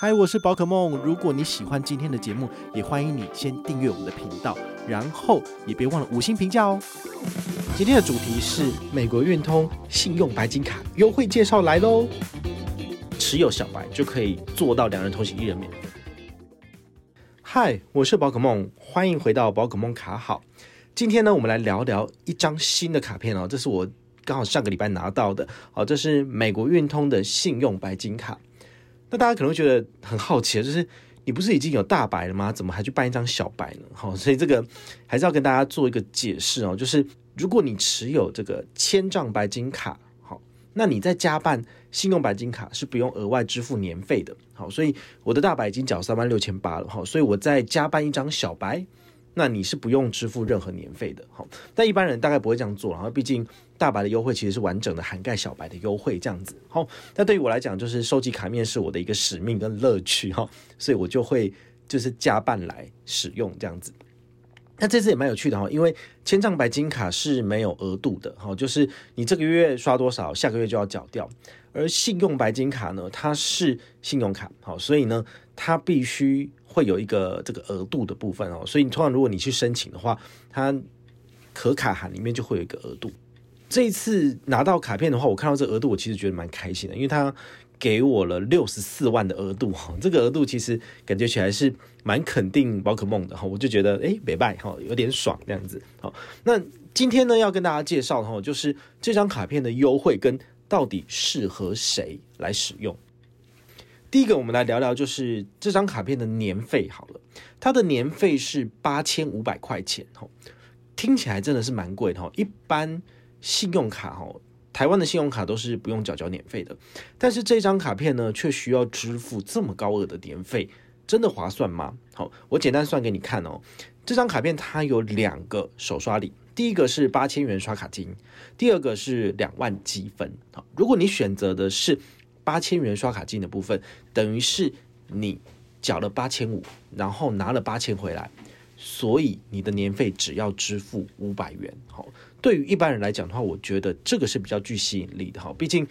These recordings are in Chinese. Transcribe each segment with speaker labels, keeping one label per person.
Speaker 1: 嗨，我是宝可梦。如果你喜欢今天的节目，也欢迎你先订阅我们的频道，然后也别忘了五星评价哦。今天的主题是美国运通信用白金卡优惠介绍来喽，持有小白就可以做到两人同行一人免费。嗨，我是宝可梦，欢迎回到宝可梦卡好。今天呢，我们来聊聊一张新的卡片哦，这是我刚好上个礼拜拿到的，好，这是美国运通的信用白金卡。那大家可能会觉得很好奇，就是你不是已经有大白了吗？怎么还去办一张小白呢？好，所以这个还是要跟大家做一个解释哦。就是如果你持有这个千丈白金卡，好，那你在加办信用白金卡是不用额外支付年费的。好，所以我的大白已经缴三万六千八了，好，所以我再加办一张小白。那你是不用支付任何年费的，好，但一般人大概不会这样做，然后毕竟大白的优惠其实是完整的涵盖小白的优惠这样子，好，那对于我来讲就是收集卡面是我的一个使命跟乐趣哈，所以我就会就是加办来使用这样子。那这次也蛮有趣的哈，因为千帐白金卡是没有额度的，哈，就是你这个月刷多少，下个月就要缴掉，而信用白金卡呢，它是信用卡，好，所以呢，它必须。会有一个这个额度的部分哦，所以你通常如果你去申请的话，它可卡函里面就会有一个额度。这一次拿到卡片的话，我看到这额度，我其实觉得蛮开心的，因为它给我了六十四万的额度哈，这个额度其实感觉起来是蛮肯定宝可梦的哈，我就觉得诶，没败哈，有点爽这样子。好，那今天呢要跟大家介绍的哈，就是这张卡片的优惠跟到底适合谁来使用。第一个，我们来聊聊，就是这张卡片的年费好了，它的年费是八千五百块钱，吼，听起来真的是蛮贵的，吼。一般信用卡，吼，台湾的信用卡都是不用缴交年费的，但是这张卡片呢，却需要支付这么高额的年费，真的划算吗？好，我简单算给你看哦。这张卡片它有两个首刷礼，第一个是八千元刷卡金，第二个是两万积分。好，如果你选择的是八千元刷卡金的部分，等于是你缴了八千五，然后拿了八千回来，所以你的年费只要支付五百元。好，对于一般人来讲的话，我觉得这个是比较具吸引力的。哈，毕竟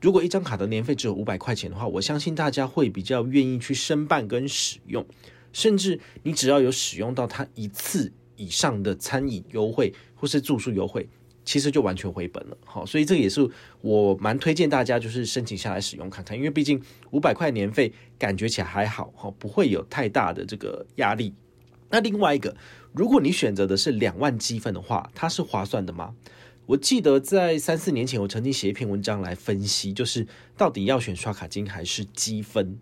Speaker 1: 如果一张卡的年费只有五百块钱的话，我相信大家会比较愿意去申办跟使用，甚至你只要有使用到它一次以上的餐饮优惠或是住宿优惠。其实就完全回本了，好，所以这个也是我蛮推荐大家就是申请下来使用看看，因为毕竟五百块年费感觉起来还好，哈，不会有太大的这个压力。那另外一个，如果你选择的是两万积分的话，它是划算的吗？我记得在三四年前，我曾经写一篇文章来分析，就是到底要选刷卡金还是积分。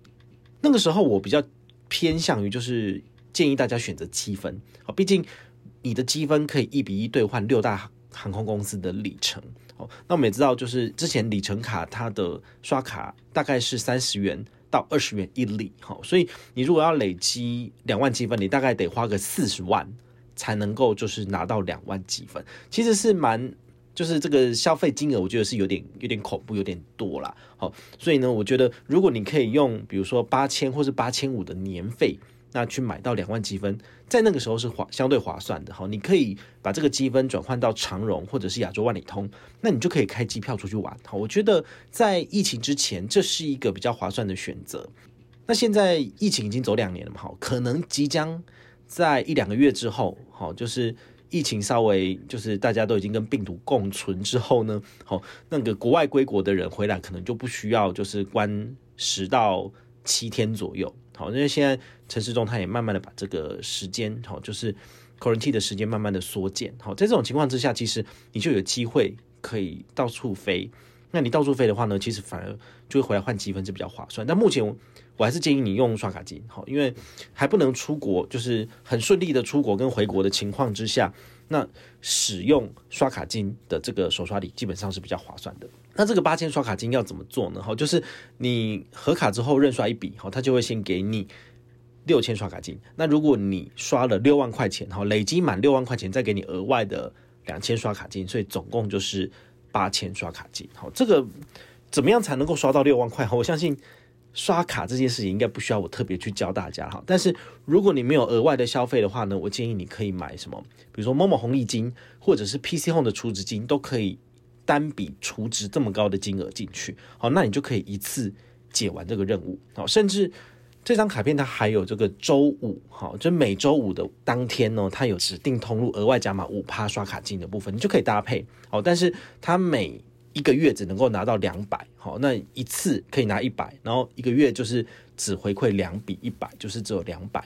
Speaker 1: 那个时候我比较偏向于就是建议大家选择积分，啊，毕竟你的积分可以一比一兑换六大航空公司的里程，哦，那我们也知道，就是之前里程卡它的刷卡大概是三十元到二十元一里，好，所以你如果要累积两万积分，你大概得花个四十万才能够就是拿到两万积分，其实是蛮，就是这个消费金额，我觉得是有点有点恐怖，有点多啦，好，所以呢，我觉得如果你可以用比如说八千或是八千五的年费。那去买到两万积分，在那个时候是划相对划算的哈，你可以把这个积分转换到长荣或者是亚洲万里通，那你就可以开机票出去玩。好，我觉得在疫情之前，这是一个比较划算的选择。那现在疫情已经走两年了嘛，哈，可能即将在一两个月之后，好，就是疫情稍微就是大家都已经跟病毒共存之后呢，好，那个国外归国的人回来可能就不需要就是关十到七天左右。好，因为现在城市中它也慢慢的把这个时间，好，就是 quarantine 的时间慢慢的缩减。好，在这种情况之下，其实你就有机会可以到处飞。那你到处飞的话呢，其实反而就会回来换积分是比较划算。但目前我还是建议你用刷卡机，好，因为还不能出国，就是很顺利的出国跟回国的情况之下，那使用刷卡金的这个手刷礼基本上是比较划算的。那这个八千刷卡金要怎么做呢？哈，就是你核卡之后认刷一笔，哈，他就会先给你六千刷卡金。那如果你刷了六万块钱，哈，累积满六万块钱，再给你额外的两千刷卡金，所以总共就是八千刷卡金。好，这个怎么样才能够刷到六万块？哈我相信刷卡这件事情应该不需要我特别去教大家哈。但是如果你没有额外的消费的话呢，我建议你可以买什么，比如说某某红利金，或者是 PC Home 的储值金都可以。单笔储值这么高的金额进去，好，那你就可以一次解完这个任务，好，甚至这张卡片它还有这个周五，哈，就每周五的当天呢，它有指定通路额外加码五趴刷卡金的部分，你就可以搭配，好，但是它每一个月只能够拿到两百，好，那一次可以拿一百，然后一个月就是只回馈两笔一百，就是只有两百。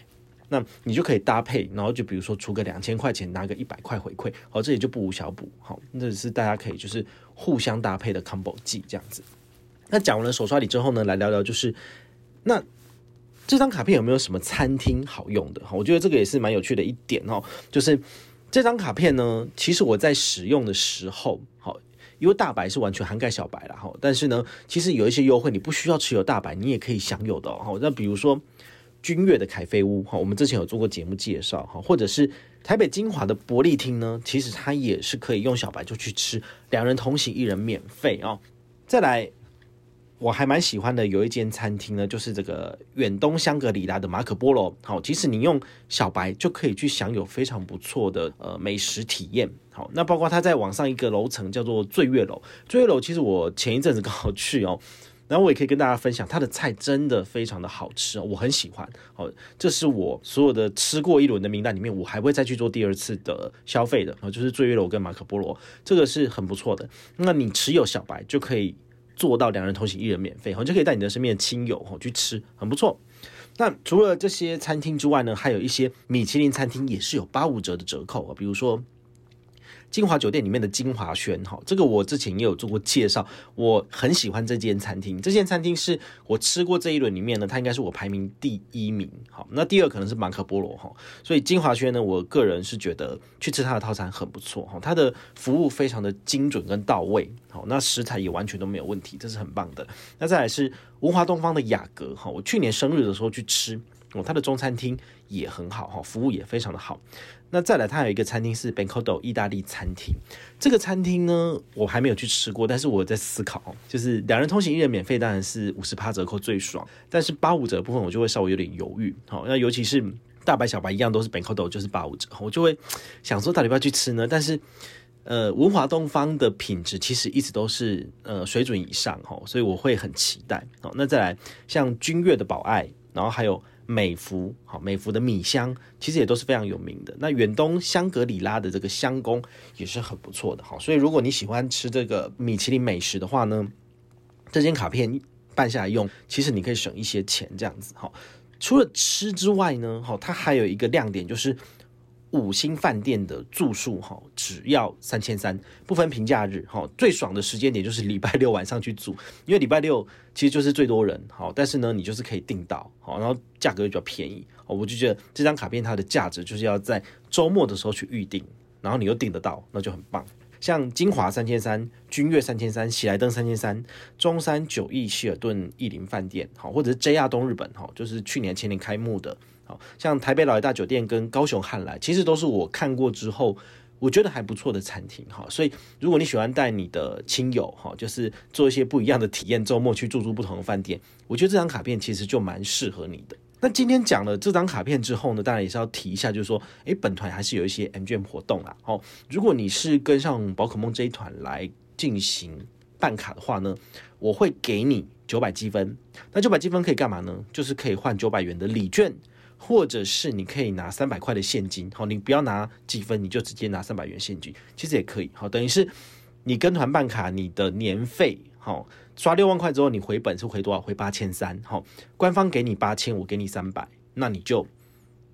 Speaker 1: 那你就可以搭配，然后就比如说出个两千块钱，拿个一百块回馈，好，这也就不无小补，好，那是大家可以就是互相搭配的 combo 技这样子。那讲完了手刷礼之后呢，来聊聊就是那这张卡片有没有什么餐厅好用的？哈，我觉得这个也是蛮有趣的一点哦，就是这张卡片呢，其实我在使用的时候，好，因为大白是完全涵盖小白了哈，但是呢，其实有一些优惠你不需要持有大白，你也可以享有的哦。那比如说。君悦的凯菲屋哈，我们之前有做过节目介绍哈，或者是台北金华的伯利厅呢，其实它也是可以用小白就去吃，两人同行一人免费哦。再来，我还蛮喜欢的有一间餐厅呢，就是这个远东香格里拉的马可波罗，好，其实你用小白就可以去享有非常不错的呃美食体验。好，那包括它在网上一个楼层叫做醉月楼，醉月楼其实我前一阵子刚好去哦。然后我也可以跟大家分享，它的菜真的非常的好吃哦，我很喜欢。好，这是我所有的吃过一轮的名单里面，我还会再去做第二次的消费的啊，就是醉月楼跟马可波罗，这个是很不错的。那你持有小白就可以做到两人同行一人免费，好，就可以带你的身边的亲友哈去吃，很不错。那除了这些餐厅之外呢，还有一些米其林餐厅也是有八五折的折扣啊，比如说。金华酒店里面的金华轩，哈，这个我之前也有做过介绍，我很喜欢这间餐厅。这间餐厅是我吃过这一轮里面呢，它应该是我排名第一名。好，那第二可能是马可波罗哈，所以金华轩呢，我个人是觉得去吃它的套餐很不错哈，它的服务非常的精准跟到位，好，那食材也完全都没有问题，这是很棒的。那再来是文华东方的雅阁哈，我去年生日的时候去吃。哦，它的中餐厅也很好哈，服务也非常的好。那再来，它有一个餐厅是 Bancodo 意大利餐厅。这个餐厅呢，我还没有去吃过，但是我在思考，就是两人同行一人免费，当然是五十趴折扣最爽。但是八五折的部分，我就会稍微有点犹豫。好，那尤其是大白小白一样都是 Bancodo，就是八五折，我就会想说到底要不要去吃呢？但是，呃，文华东方的品质其实一直都是呃水准以上哈，所以我会很期待。好，那再来像君悦的宝爱，然后还有。美孚好，美孚的米香其实也都是非常有名的。那远东香格里拉的这个香宫也是很不错的，好，所以如果你喜欢吃这个米其林美食的话呢，这间卡片办下来用，其实你可以省一些钱这样子。好，除了吃之外呢，好，它还有一个亮点就是。五星饭店的住宿哈，只要三千三，不分平假日哈。最爽的时间点就是礼拜六晚上去住，因为礼拜六其实就是最多人好，但是呢，你就是可以订到好，然后价格又比较便宜。我就觉得这张卡片它的价值就是要在周末的时候去预定，然后你又订得到，那就很棒。像金华三千三、君悦三千三、喜来登三千三、中山九亿希尔顿逸林饭店好，或者是 JR 东日本哈，就是去年前年开幕的。好像台北老爷大酒店跟高雄汉来，其实都是我看过之后，我觉得还不错的餐厅哈。所以如果你喜欢带你的亲友哈，就是做一些不一样的体验，周末去住住不同的饭店，我觉得这张卡片其实就蛮适合你的。那今天讲了这张卡片之后呢，当然也是要提一下，就是说，诶，本团还是有一些 MGM 活动啦。哦，如果你是跟上宝可梦这一团来进行办卡的话呢，我会给你九百积分。那九百积分可以干嘛呢？就是可以换九百元的礼券。或者是你可以拿三百块的现金，好，你不要拿积分，你就直接拿三百元现金，其实也可以，好，等于是你跟团办卡，你的年费，好，刷六万块之后，你回本是回多少？回八千三，好，官方给你八千，我给你三百，那你就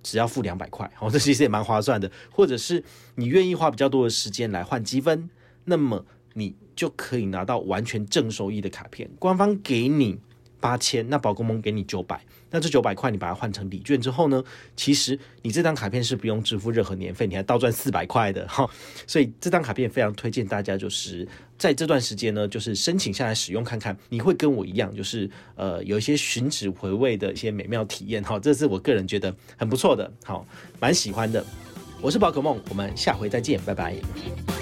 Speaker 1: 只要付两百块，好，这其实也蛮划算的。或者是你愿意花比较多的时间来换积分，那么你就可以拿到完全正收益的卡片，官方给你。八千，那宝可梦给你九百，那这九百块你把它换成礼券之后呢，其实你这张卡片是不用支付任何年费，你还倒赚四百块的哈。所以这张卡片非常推荐大家，就是在这段时间呢，就是申请下来使用看看，你会跟我一样，就是呃有一些寻址回味的一些美妙体验哈。这是我个人觉得很不错的，好，蛮喜欢的。我是宝可梦，我们下回再见，拜拜。